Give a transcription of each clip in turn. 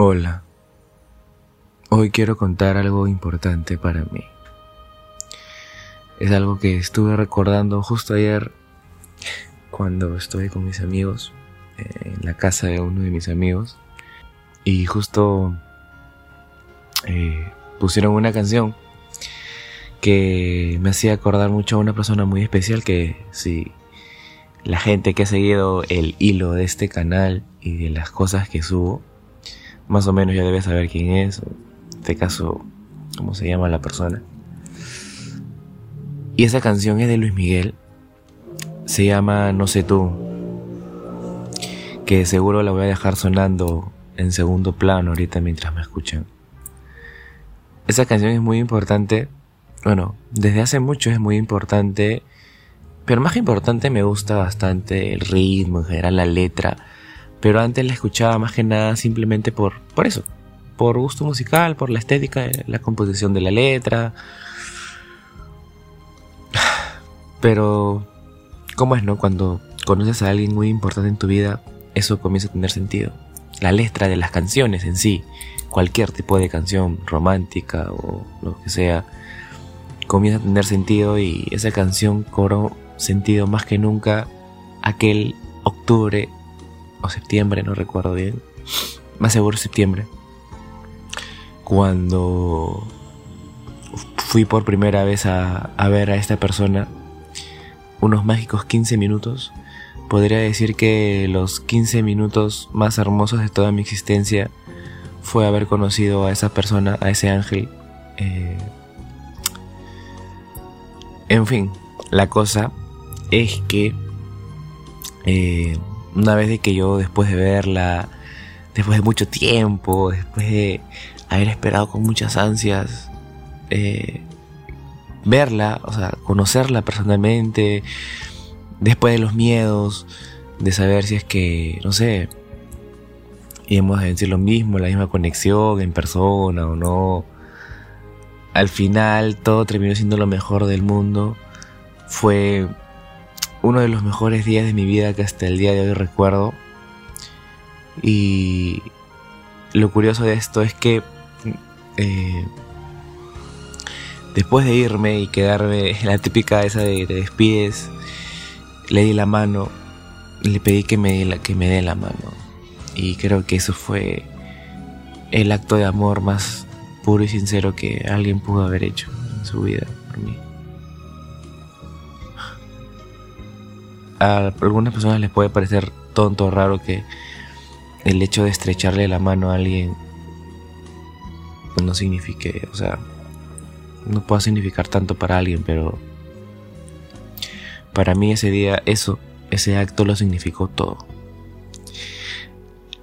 Hola. Hoy quiero contar algo importante para mí. Es algo que estuve recordando justo ayer cuando estuve con mis amigos eh, en la casa de uno de mis amigos y justo eh, pusieron una canción que me hacía acordar mucho a una persona muy especial que si la gente que ha seguido el hilo de este canal y de las cosas que subo más o menos ya debes saber quién es, en este caso, cómo se llama la persona. Y esa canción es de Luis Miguel, se llama No sé tú, que seguro la voy a dejar sonando en segundo plano ahorita mientras me escuchan. Esa canción es muy importante, bueno, desde hace mucho es muy importante, pero más importante me gusta bastante el ritmo, en general la letra, pero antes la escuchaba más que nada simplemente por, por eso, por gusto musical, por la estética, la composición de la letra. Pero, ¿cómo es, no? Cuando conoces a alguien muy importante en tu vida, eso comienza a tener sentido. La letra de las canciones en sí, cualquier tipo de canción romántica o lo que sea, comienza a tener sentido y esa canción cobró sentido más que nunca aquel octubre o septiembre, no recuerdo bien, más seguro septiembre, cuando fui por primera vez a, ver a esta persona, unos mágicos 15 minutos, podría decir que los 15 minutos más hermosos de toda mi existencia fue haber conocido a esa persona, a ese ángel. Eh, en fin, la cosa es que eh, una vez de que yo después de verla, después de mucho tiempo, después de haber esperado con muchas ansias, eh, verla, o sea, conocerla personalmente, después de los miedos, de saber si es que, no sé, íbamos a decir lo mismo, la misma conexión en persona o no. Al final todo terminó siendo lo mejor del mundo. Fue uno de los mejores días de mi vida que hasta el día de hoy recuerdo. Y lo curioso de esto es que eh, después de irme y quedarme en la típica esa de despides, le di la mano, le pedí que me, la, que me dé la mano. Y creo que eso fue el acto de amor más puro y sincero que alguien pudo haber hecho en su vida por mí. A algunas personas les puede parecer tonto o raro que el hecho de estrecharle la mano a alguien no signifique, o sea, no pueda significar tanto para alguien, pero para mí ese día, eso, ese acto lo significó todo.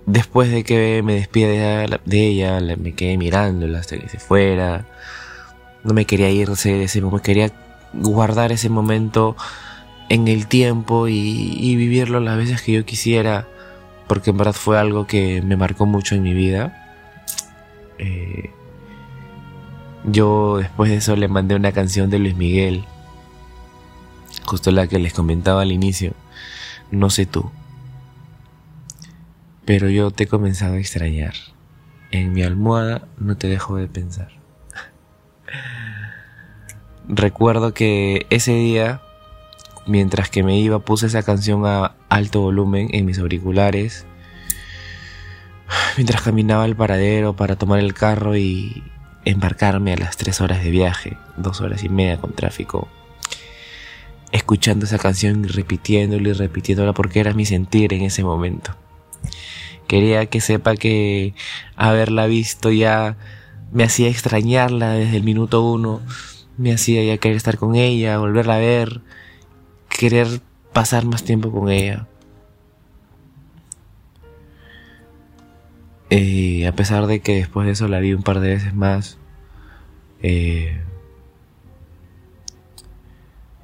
Después de que me despide de ella, me quedé mirándola hasta que se fuera. No me quería irse ese momento, quería guardar ese momento en el tiempo y, vivirlo las veces que yo quisiera, porque en verdad fue algo que me marcó mucho en mi vida. Eh, yo después de eso le mandé una canción de Luis Miguel, justo la que les comentaba al inicio, no sé tú, pero yo te he comenzado a extrañar. En mi almohada no te dejo de pensar. Recuerdo que ese día Mientras que me iba puse esa canción a alto volumen en mis auriculares. Mientras caminaba al paradero para tomar el carro y embarcarme a las tres horas de viaje, dos horas y media con tráfico. Escuchando esa canción y repitiéndola y repitiéndola porque era mi sentir en ese momento. Quería que sepa que haberla visto ya me hacía extrañarla desde el minuto uno, me hacía ya querer estar con ella, volverla a ver, querer pasar más tiempo con ella. Y a pesar de que después de eso la vi un par de veces más, eh,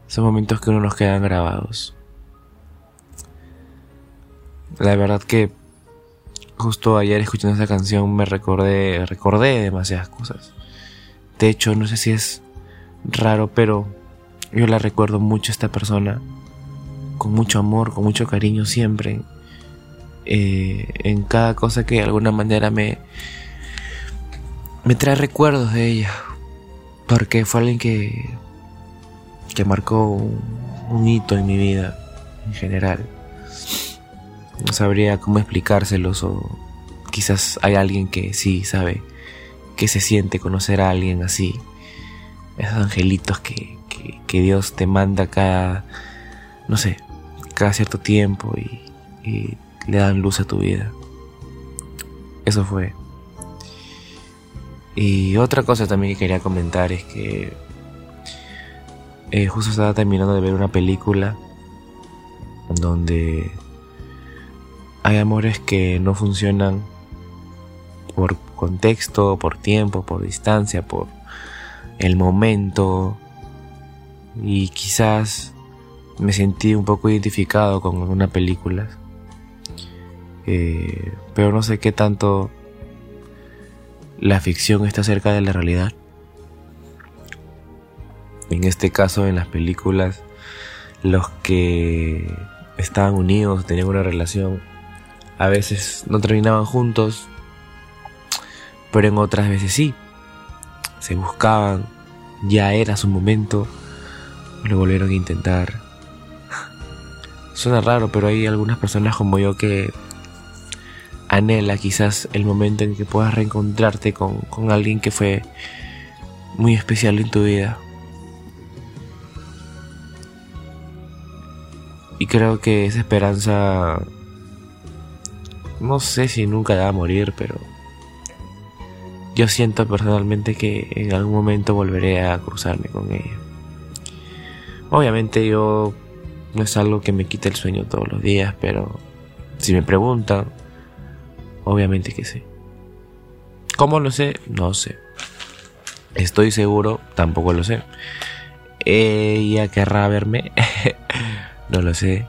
son momentos que uno nos quedan grabados. La verdad que justo ayer escuchando esa canción me recordé, recordé demasiadas cosas. De hecho, no sé si es raro, pero yo la recuerdo mucho a esta persona, con mucho amor, con mucho cariño siempre. eh, en cada cosa que de alguna manera me, me trae recuerdos de ella. Porque fue alguien que, que marcó un, hito en mi vida en general. No sabría cómo explicárselos o quizás hay alguien que sí sabe que se siente conocer a alguien así. Esos angelitos que, que, Dios te manda cada, no sé, cada cierto tiempo y, y le dan luz a tu vida. Eso fue. Y otra cosa también que quería comentar es que eh, justo estaba terminando de ver una película donde hay amores que no funcionan por contexto, por tiempo, por distancia, por el momento. Y quizás me sentí un poco identificado con alguna película. Eh, pero no sé qué tanto la ficción está cerca de la realidad. En este caso, en las películas, los que estaban unidos, tenían una relación, a veces no terminaban juntos, pero en otras veces sí. Se buscaban, ya era su momento, lo volvieron a intentar. Suena raro, pero hay algunas personas como yo que anhela quizás el momento en que puedas reencontrarte con, alguien que fue muy especial en tu vida. Y creo que esa esperanza, no sé si nunca va a morir, pero yo siento personalmente que en algún momento volveré a cruzarme con ella. Obviamente yo no es algo que me quite el sueño todos los días, pero si me preguntan, Obviamente que sí. ¿Cómo lo sé? No sé. Estoy seguro, tampoco lo sé. ¿Ella querrá verme? no lo sé.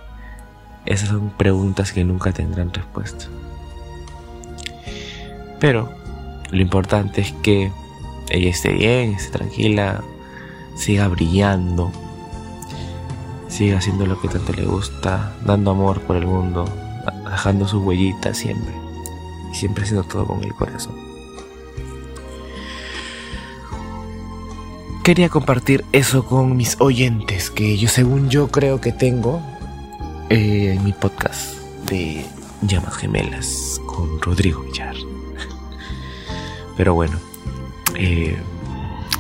Esas son preguntas que nunca tendrán respuesta. Pero lo importante es que ella esté bien, esté tranquila, siga brillando, siga haciendo lo que tanto le gusta, dando amor por el mundo, dejando sus huellitas siempre y siempre haciendo todo con el corazón. Quería compartir eso con mis oyentes, que yo según yo creo que tengo eh, en mi podcast de Llamas Gemelas con Rodrigo Villar. Pero bueno, eh,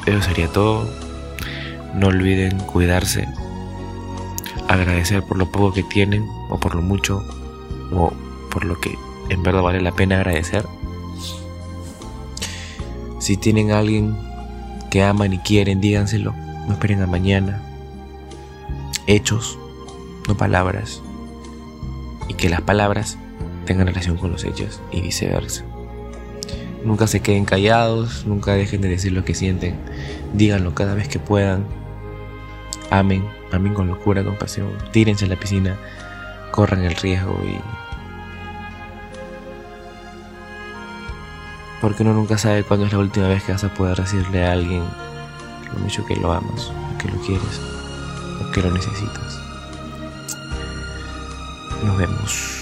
eso sería todo. No olviden cuidarse, agradecer por lo poco que tienen o por lo mucho o por lo que en verdad vale la pena agradecer. Si tienen a alguien que aman y quieren, díganselo. No esperen a mañana. Hechos, no palabras. Y que las palabras tengan relación con los hechos y viceversa. Nunca se queden callados, nunca dejen de decir lo que sienten. Díganlo cada vez que puedan. Amen, amen con locura, con pasión. Tírense a la piscina, corran el riesgo y porque uno nunca sabe cuándo es la última vez que vas a poder decirle a alguien lo mucho que lo amas, que lo quieres, o que lo necesitas. Nos vemos.